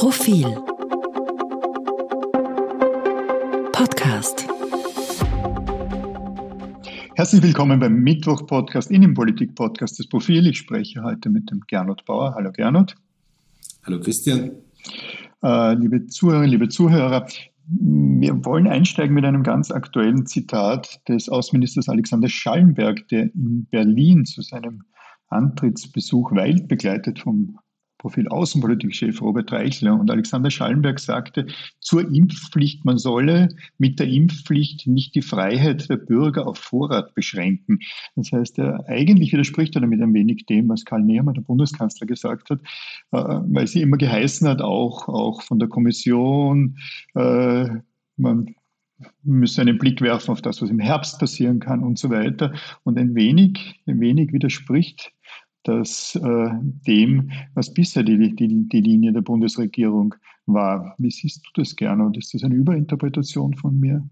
Profil Podcast Herzlich willkommen beim Mittwoch-Podcast, Innenpolitik-Podcast des Profil. Ich spreche heute mit dem Gernot Bauer. Hallo Gernot. Hallo Christian. Äh, liebe Zuhörerinnen, liebe Zuhörer, wir wollen einsteigen mit einem ganz aktuellen Zitat des Außenministers Alexander Schallenberg, der in Berlin zu seinem Antrittsbesuch Weil begleitet vom Profil Außenpolitikchef Robert Reichler und Alexander Schallenberg sagte zur Impfpflicht, man solle mit der Impfpflicht nicht die Freiheit der Bürger auf Vorrat beschränken. Das heißt, er eigentlich widerspricht er damit ein wenig dem, was Karl Nehammer, der Bundeskanzler, gesagt hat, äh, weil sie immer geheißen hat, auch, auch von der Kommission, äh, man müsse einen Blick werfen auf das, was im Herbst passieren kann und so weiter. Und ein wenig, ein wenig widerspricht das äh, dem, was bisher die, die, die Linie der Bundesregierung war. Wie siehst du das gerne? Und ist das eine Überinterpretation von mir?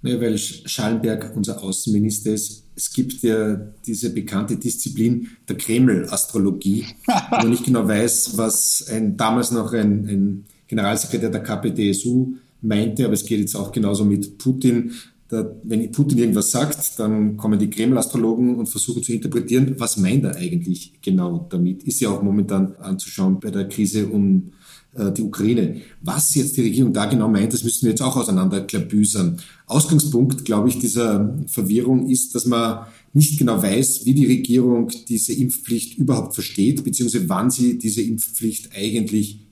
Naja, weil Schallenberg unser Außenminister ist. Es gibt ja diese bekannte Disziplin der Kreml-Astrologie, wo man nicht genau weiß, was ein damals noch ein, ein Generalsekretär der KPDSU meinte, aber es geht jetzt auch genauso mit Putin. Da, wenn Putin irgendwas sagt, dann kommen die Kreml-Astrologen und versuchen zu interpretieren, was meint er eigentlich genau damit. Ist ja auch momentan anzuschauen bei der Krise um äh, die Ukraine. Was jetzt die Regierung da genau meint, das müssen wir jetzt auch auseinanderklabüsern. Ausgangspunkt, glaube ich, dieser Verwirrung ist, dass man nicht genau weiß, wie die Regierung diese Impfpflicht überhaupt versteht, beziehungsweise wann sie diese Impfpflicht eigentlich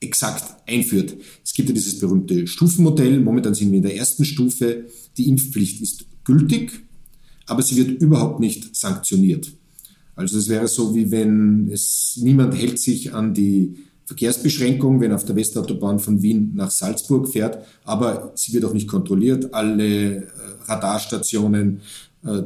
exakt einführt. Es gibt ja dieses berühmte Stufenmodell. Momentan sind wir in der ersten Stufe. Die Impfpflicht ist gültig, aber sie wird überhaupt nicht sanktioniert. Also es wäre so, wie wenn es niemand hält sich an die Verkehrsbeschränkung, wenn auf der Westautobahn von Wien nach Salzburg fährt, aber sie wird auch nicht kontrolliert. Alle äh, Radarstationen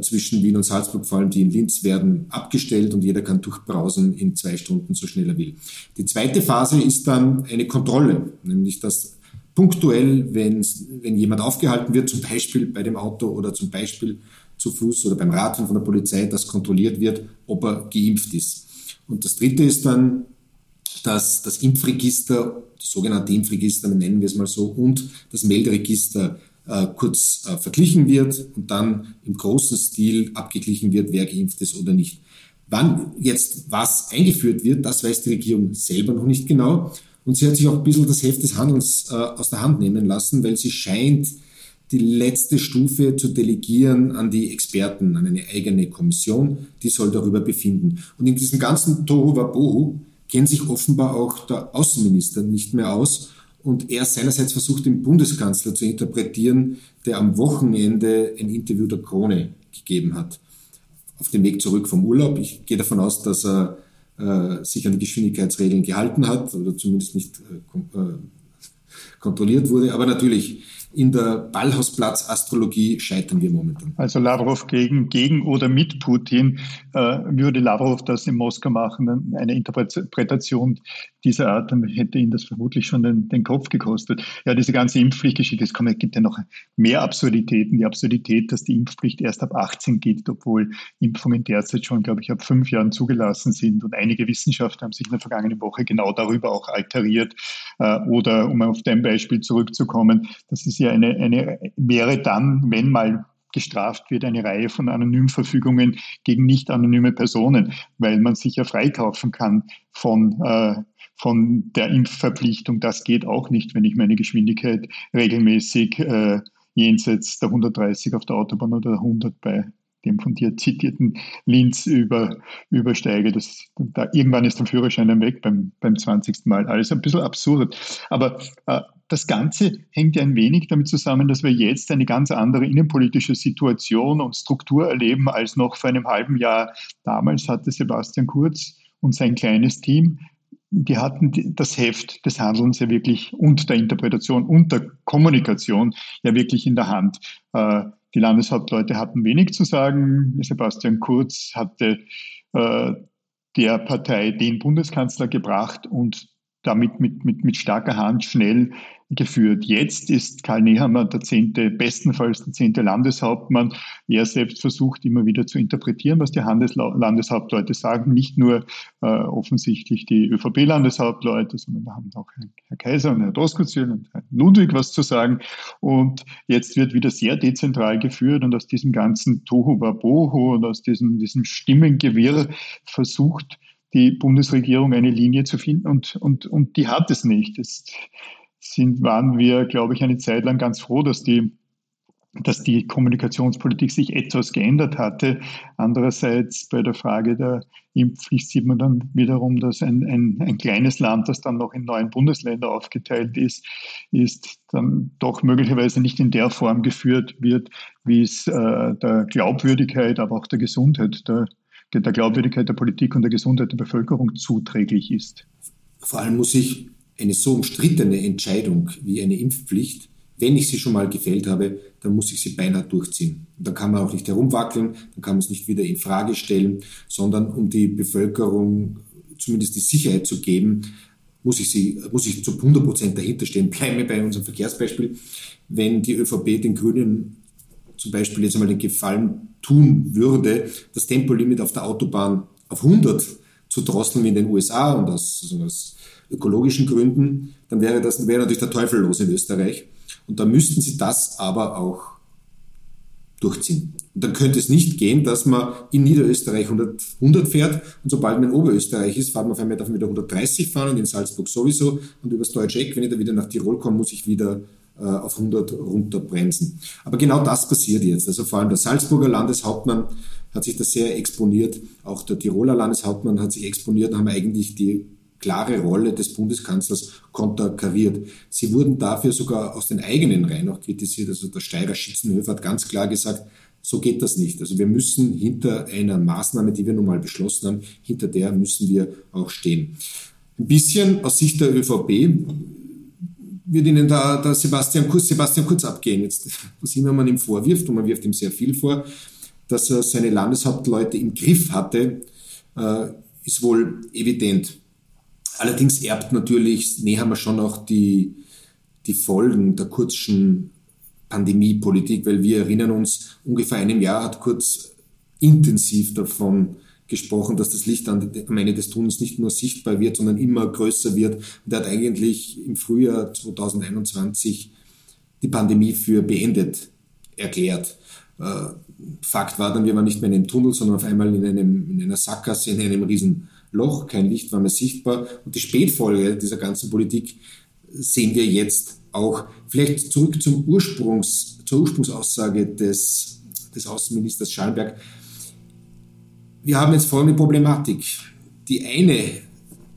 zwischen Wien und Salzburg, vor allem die in Linz, werden abgestellt und jeder kann durchbrausen in zwei Stunden, so schnell er will. Die zweite Phase ist dann eine Kontrolle, nämlich dass punktuell, wenn, wenn jemand aufgehalten wird, zum Beispiel bei dem Auto oder zum Beispiel zu Fuß oder beim Radfahren von der Polizei, dass kontrolliert wird, ob er geimpft ist. Und das dritte ist dann, dass das Impfregister, das sogenannte Impfregister, nennen wir es mal so, und das Melderegister äh, kurz äh, verglichen wird und dann im großen Stil abgeglichen wird, wer geimpft ist oder nicht. Wann jetzt was eingeführt wird, das weiß die Regierung selber noch nicht genau. Und sie hat sich auch ein bisschen das Heft des Handels äh, aus der Hand nehmen lassen, weil sie scheint, die letzte Stufe zu delegieren an die Experten, an eine eigene Kommission, die soll darüber befinden. Und in diesem ganzen Tohu Wabohu kennt sich offenbar auch der Außenminister nicht mehr aus und er seinerseits versucht, den Bundeskanzler zu interpretieren, der am Wochenende ein Interview der Krone gegeben hat. Auf dem Weg zurück vom Urlaub. Ich gehe davon aus, dass er äh, sich an die Geschwindigkeitsregeln gehalten hat oder zumindest nicht äh, äh kontrolliert wurde. Aber natürlich, in der Ballhausplatz-Astrologie scheitern wir momentan. Also Lavrov gegen, gegen oder mit Putin, äh, würde Lavrov das in Moskau machen, eine Interpretation dieser Art, dann hätte ihn das vermutlich schon den, den Kopf gekostet. Ja, diese ganze Impfpflichtgeschichte, es gibt ja noch mehr Absurditäten. Die Absurdität, dass die Impfpflicht erst ab 18 gilt, obwohl Impfungen derzeit schon, glaube ich, ab fünf Jahren zugelassen sind. Und einige Wissenschaftler haben sich in der vergangenen Woche genau darüber auch alteriert. Äh, oder um auf dein Beispiel zurückzukommen, das ist ja eine, eine wäre dann, wenn mal gestraft wird, eine Reihe von Anonymverfügungen gegen nicht anonyme Personen, weil man sich ja freikaufen kann von, äh, von der Impfverpflichtung. Das geht auch nicht, wenn ich meine Geschwindigkeit regelmäßig äh, jenseits der 130 auf der Autobahn oder 100 bei dem von dir zitierten Linz über, übersteige. Das, da, irgendwann ist der Führerschein dann weg beim, beim 20. Mal. Alles ein bisschen absurd. Aber äh, das Ganze hängt ein wenig damit zusammen, dass wir jetzt eine ganz andere innenpolitische Situation und Struktur erleben als noch vor einem halben Jahr. Damals hatte Sebastian Kurz und sein kleines Team die hatten das Heft des Handelns ja wirklich und der Interpretation und der Kommunikation ja wirklich in der Hand. Äh, die Landeshauptleute hatten wenig zu sagen. Sebastian Kurz hatte äh, der Partei den Bundeskanzler gebracht und damit mit, mit, mit starker Hand schnell geführt. Jetzt ist Karl Nehammer der zehnte, bestenfalls der zehnte Landeshauptmann. Er selbst versucht immer wieder zu interpretieren, was die Landeshauptleute sagen. Nicht nur äh, offensichtlich die ÖVP-Landeshauptleute, sondern da haben auch Herr Kaiser und Herr Doskozil und Herr Ludwig was zu sagen. Und jetzt wird wieder sehr dezentral geführt und aus diesem ganzen Tohu Wabohu und aus diesem, diesem Stimmengewirr versucht die Bundesregierung eine Linie zu finden und, und, und die hat es nicht. Es sind, waren wir, glaube ich, eine Zeit lang ganz froh, dass die dass die Kommunikationspolitik sich etwas geändert hatte. Andererseits bei der Frage der Impfpflicht sieht man dann wiederum, dass ein, ein, ein kleines Land, das dann noch in neun Bundesländer aufgeteilt ist, ist dann doch möglicherweise nicht in der Form geführt wird, wie es äh, der Glaubwürdigkeit, aber auch der Gesundheit der der Glaubwürdigkeit der Politik und der Gesundheit der Bevölkerung zuträglich ist. Vor allem muss ich eine so umstrittene Entscheidung wie eine Impfpflicht, wenn ich sie schon mal gefällt habe, dann muss ich sie beinahe durchziehen. Und dann kann man auch nicht herumwackeln, dann kann man es nicht wieder in Frage stellen, sondern um die Bevölkerung zumindest die Sicherheit zu geben, muss ich sie, muss ich zu 100 Prozent dahinter stehen. Bleiben wir bei unserem Verkehrsbeispiel. Wenn die ÖVP den Grünen zum Beispiel jetzt einmal den Gefallen tun würde, das Tempolimit auf der Autobahn auf 100 zu drosseln wie in den USA und aus, also aus ökologischen Gründen, dann wäre das wäre natürlich der Teufel los in Österreich. Und da müssten sie das aber auch durchziehen. Und dann könnte es nicht gehen, dass man in Niederösterreich 100, 100 fährt und sobald man in Oberösterreich ist, fahrt man auf einmal davon wieder 130 fahren und in Salzburg sowieso und übers deutsche Eck, wenn ich da wieder nach Tirol komme, muss ich wieder auf 100 runterbremsen. Aber genau das passiert jetzt. Also vor allem der Salzburger Landeshauptmann hat sich da sehr exponiert, auch der Tiroler Landeshauptmann hat sich exponiert, haben eigentlich die klare Rolle des Bundeskanzlers konterkariert. Sie wurden dafür sogar aus den eigenen Reihen auch kritisiert. Also der Steirer Schützenhöfer hat ganz klar gesagt, so geht das nicht. Also wir müssen hinter einer Maßnahme, die wir nun mal beschlossen haben, hinter der müssen wir auch stehen. Ein bisschen aus Sicht der ÖVP wird Ihnen da der Sebastian Kurz, Sebastian Kurz abgehen. Jetzt, was immer man ihm vorwirft, und man wirft ihm sehr viel vor, dass er seine Landeshauptleute im Griff hatte, äh, ist wohl evident. Allerdings erbt natürlich Nehammer schon auch die, die Folgen der Kurzschen Pandemiepolitik, weil wir erinnern uns, ungefähr einem Jahr hat Kurz intensiv davon gesprochen, dass das Licht am Ende des Tunnels nicht nur sichtbar wird, sondern immer größer wird. Und er hat eigentlich im Frühjahr 2021 die Pandemie für beendet erklärt. Äh, Fakt war dann, wir waren nicht mehr in einem Tunnel, sondern auf einmal in, einem, in einer Sackgasse, in einem riesen Loch, kein Licht war mehr sichtbar. Und die Spätfolge dieser ganzen Politik sehen wir jetzt auch. Vielleicht zurück zum Ursprungs, zur Ursprungsaussage des, des Außenministers Schallenberg. Wir haben jetzt folgende Problematik. Die eine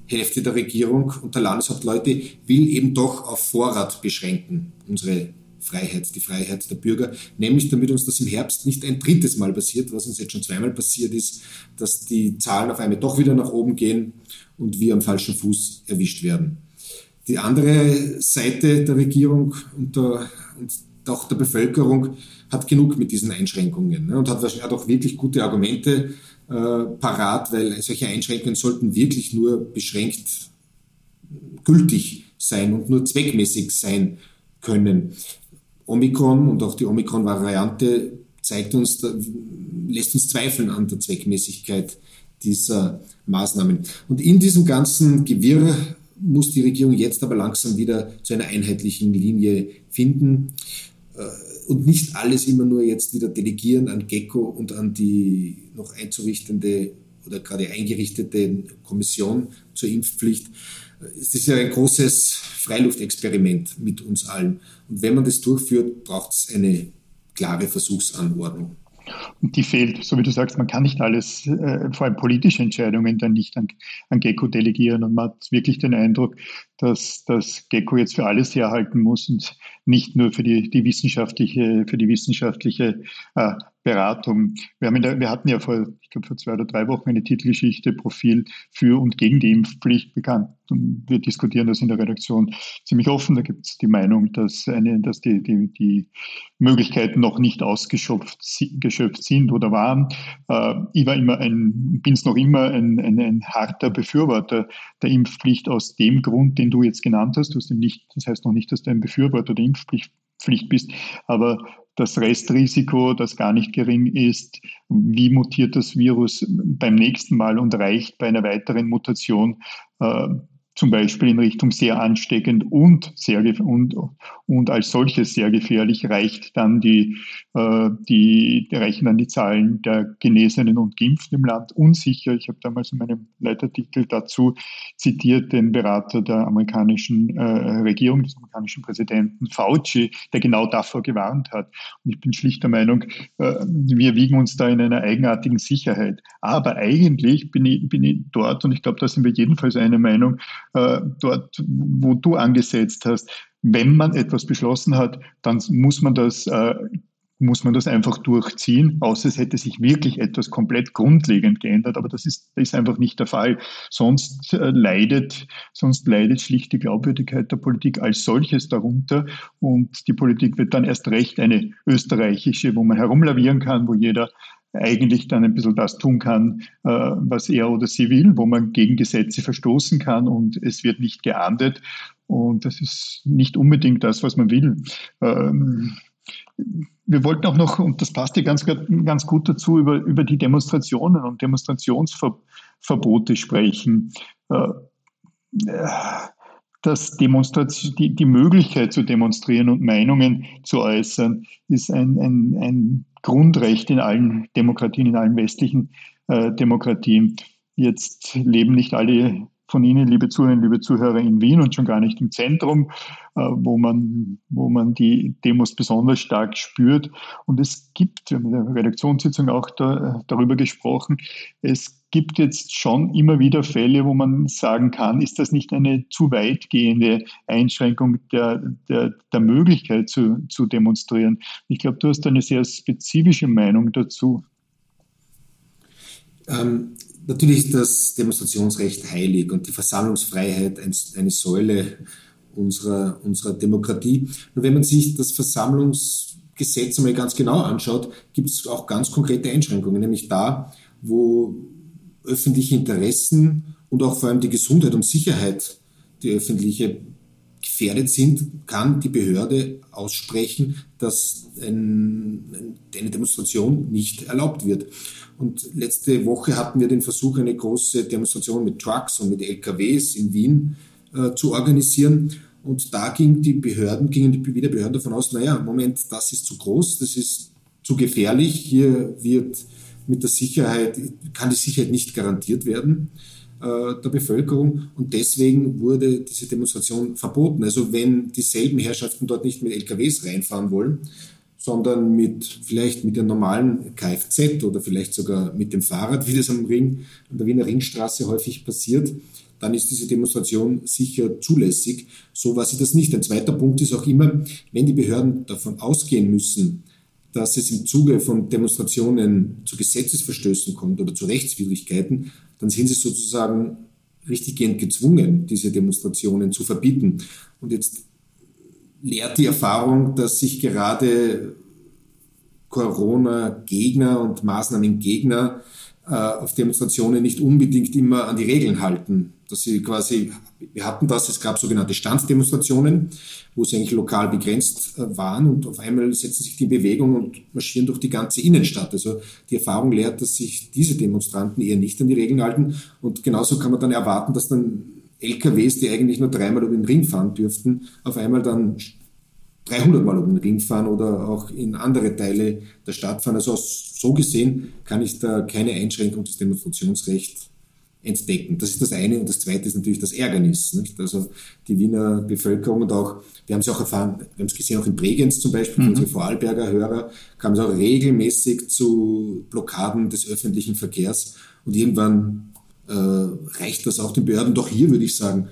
Hälfte der Regierung und der Landeshauptleute will eben doch auf Vorrat beschränken, unsere Freiheit, die Freiheit der Bürger, nämlich damit uns das im Herbst nicht ein drittes Mal passiert, was uns jetzt schon zweimal passiert ist, dass die Zahlen auf einmal doch wieder nach oben gehen und wir am falschen Fuß erwischt werden. Die andere Seite der Regierung und, der, und auch der Bevölkerung hat genug mit diesen Einschränkungen ne, und hat, hat auch wirklich gute Argumente parat, weil solche Einschränkungen sollten wirklich nur beschränkt gültig sein und nur zweckmäßig sein können. Omikron und auch die Omikron-Variante zeigt uns, lässt uns zweifeln an der Zweckmäßigkeit dieser Maßnahmen. Und in diesem ganzen Gewirr muss die Regierung jetzt aber langsam wieder zu einer einheitlichen Linie finden äh, und nicht alles immer nur jetzt wieder delegieren an GECO und an die noch einzurichtende oder gerade eingerichtete Kommission zur Impfpflicht. Es ist ja ein großes Freiluftexperiment mit uns allen. Und wenn man das durchführt, braucht es eine klare Versuchsanordnung. Und die fehlt, so wie du sagst, man kann nicht alles, äh, vor allem politische Entscheidungen, dann nicht an, an GECO delegieren. Und man hat wirklich den Eindruck, dass das GECO jetzt für alles herhalten muss und nicht nur für die, die wissenschaftliche, für die wissenschaftliche äh, Beratung. Wir, haben der, wir hatten ja vor, ich glaube, vor zwei oder drei Wochen eine Titelgeschichte, Profil für und gegen die Impfpflicht bekannt. Und wir diskutieren das in der Redaktion ziemlich offen. Da gibt es die Meinung, dass, eine, dass die, die, die Möglichkeiten noch nicht ausgeschöpft geschöpft sind oder waren. Äh, ich war immer ein, bin es noch immer ein, ein, ein harter Befürworter der Impfpflicht aus dem Grund, den du jetzt genannt hast. Du hast nicht, das heißt noch nicht, dass du ein Befürworter der Impfpflicht Pflicht bist. Aber das Restrisiko, das gar nicht gering ist, wie mutiert das Virus beim nächsten Mal und reicht bei einer weiteren Mutation äh, zum Beispiel in Richtung sehr ansteckend und, sehr, und, und als solches sehr gefährlich, reicht dann die, äh, die, reichen dann die Zahlen der Genesenen und Geimpften im Land unsicher. Ich habe damals in meinem Leitartikel dazu zitiert den Berater der amerikanischen äh, Regierung, des amerikanischen Präsidenten Fauci, der genau davor gewarnt hat. Und ich bin schlicht der Meinung, äh, wir wiegen uns da in einer eigenartigen Sicherheit. Aber eigentlich bin ich, bin ich dort, und ich glaube, da sind wir jedenfalls einer Meinung, äh, dort, wo du angesetzt hast. Wenn man etwas beschlossen hat, dann muss man das äh, muss man das einfach durchziehen, außer es hätte sich wirklich etwas komplett grundlegend geändert. Aber das ist, ist einfach nicht der Fall. Sonst äh, leidet, sonst leidet schlicht die Glaubwürdigkeit der Politik als solches darunter. Und die Politik wird dann erst recht eine österreichische, wo man herumlavieren kann, wo jeder eigentlich dann ein bisschen das tun kann, äh, was er oder sie will, wo man gegen Gesetze verstoßen kann und es wird nicht geahndet. Und das ist nicht unbedingt das, was man will. Ähm, wir wollten auch noch, und das passt ja ganz, ganz gut dazu, über, über die Demonstrationen und Demonstrationsverbote sprechen. Äh, dass Demonstration, die, die Möglichkeit zu demonstrieren und Meinungen zu äußern, ist ein, ein, ein Grundrecht in allen Demokratien, in allen westlichen äh, Demokratien. Jetzt leben nicht alle von Ihnen, liebe Zuhörerinnen, liebe Zuhörer, in Wien und schon gar nicht im Zentrum, äh, wo, man, wo man die Demos besonders stark spürt. Und es gibt, wir haben in der Redaktionssitzung auch da, darüber gesprochen, es gibt jetzt schon immer wieder Fälle, wo man sagen kann, ist das nicht eine zu weitgehende Einschränkung der, der, der Möglichkeit zu, zu demonstrieren? Ich glaube, du hast eine sehr spezifische Meinung dazu. Ähm, natürlich ist das Demonstrationsrecht heilig und die Versammlungsfreiheit eine Säule unserer, unserer Demokratie. Nur wenn man sich das Versammlungsgesetz einmal ganz genau anschaut, gibt es auch ganz konkrete Einschränkungen, nämlich da, wo öffentliche Interessen und auch vor allem die Gesundheit und Sicherheit, die öffentliche gefährdet sind, kann die Behörde aussprechen, dass ein, eine Demonstration nicht erlaubt wird. Und letzte Woche hatten wir den Versuch, eine große Demonstration mit Trucks und mit LKWs in Wien äh, zu organisieren. Und da ging die Behörden, gingen die wieder Behörden davon aus, naja, Moment, das ist zu groß, das ist zu gefährlich, hier wird mit der Sicherheit, kann die Sicherheit nicht garantiert werden der Bevölkerung und deswegen wurde diese Demonstration verboten. Also wenn dieselben Herrschaften dort nicht mit LKWs reinfahren wollen, sondern mit vielleicht mit dem normalen Kfz oder vielleicht sogar mit dem Fahrrad, wie das am Ring, an der Wiener Ringstraße häufig passiert, dann ist diese Demonstration sicher zulässig. So war sie das nicht. Ein zweiter Punkt ist auch immer, wenn die Behörden davon ausgehen müssen, dass es im Zuge von Demonstrationen zu Gesetzesverstößen kommt oder zu Rechtswidrigkeiten, dann sind sie sozusagen richtiggehend gezwungen, diese Demonstrationen zu verbieten. Und jetzt lehrt die Erfahrung, dass sich gerade Corona-Gegner und Maßnahmen-Gegner äh, auf Demonstrationen nicht unbedingt immer an die Regeln halten. Dass sie quasi, wir hatten das, es gab sogenannte Standdemonstrationen, wo sie eigentlich lokal begrenzt äh, waren und auf einmal setzen sich die Bewegung und marschieren durch die ganze Innenstadt. Also die Erfahrung lehrt, dass sich diese Demonstranten eher nicht an die Regeln halten und genauso kann man dann erwarten, dass dann LKWs, die eigentlich nur dreimal um den Ring fahren dürften, auf einmal dann 300 Mal um den Ring fahren oder auch in andere Teile der Stadt fahren. Also so gesehen kann ich da keine Einschränkung des Demonstrationsrechts entdecken. Das ist das eine. Und das zweite ist natürlich das Ärgernis. Nicht? Also die Wiener Bevölkerung und auch, wir haben es auch erfahren, wir haben es gesehen, auch in Bregenz zum Beispiel, mhm. unsere Vorarlberger Hörer, kam es auch regelmäßig zu Blockaden des öffentlichen Verkehrs. Und irgendwann äh, reicht das auch den Behörden. Doch hier würde ich sagen,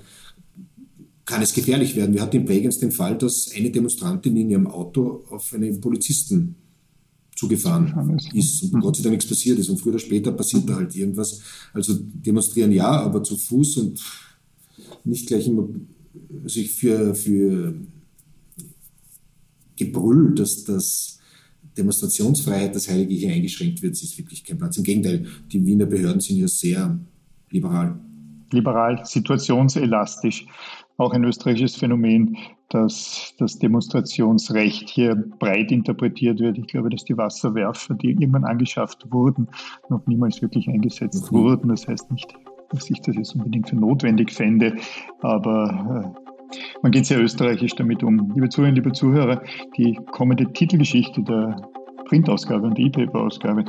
kann es gefährlich werden. Wir hatten in Bregenz den Fall, dass eine Demonstrantin in ihrem Auto auf einen Polizisten zugefahren ist und Gott sei Dank nichts passiert ist. Und früher oder später passiert da halt irgendwas. Also demonstrieren ja, aber zu Fuß und nicht gleich immer sich für, für Gebrüll, dass das Demonstrationsfreiheit, das Heilige hier eingeschränkt wird, ist wirklich kein Platz. Im Gegenteil, die Wiener Behörden sind ja sehr liberal. Liberal, situationselastisch. Auch ein österreichisches Phänomen, dass das Demonstrationsrecht hier breit interpretiert wird. Ich glaube, dass die Wasserwerfer, die irgendwann angeschafft wurden, noch niemals wirklich eingesetzt mhm. wurden. Das heißt nicht, dass ich das jetzt unbedingt für notwendig fände, aber äh, man geht sehr österreichisch damit um. Liebe Zuhörerinnen, liebe Zuhörer, die kommende Titelgeschichte der Printausgabe und E-Paper-Ausgabe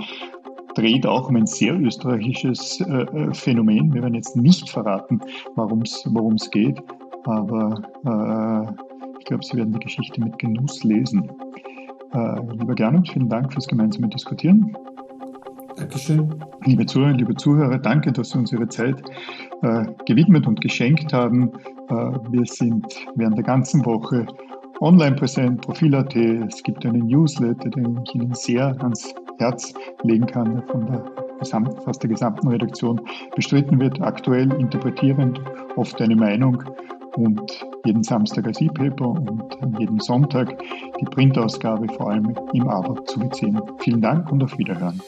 dreht auch um ein sehr österreichisches äh, äh Phänomen. Wir werden jetzt nicht verraten, worum es geht, aber äh, ich glaube, Sie werden die Geschichte mit Genuss lesen. Äh, lieber Gernot, vielen Dank fürs gemeinsame Diskutieren. Dankeschön. Liebe Zuhörer, liebe Zuhörer, danke, dass Sie uns Ihre Zeit äh, gewidmet und geschenkt haben. Äh, wir sind während der ganzen Woche online präsent, Profil.at. Es gibt einen Newsletter, den ich Ihnen sehr ans Herz legen kann, der von der gesamt, fast der gesamten Redaktion bestritten wird, aktuell interpretierend, oft eine Meinung und jeden Samstag als E-Paper und jeden Sonntag die Printausgabe vor allem im Abo zu beziehen. Vielen Dank und auf Wiederhören.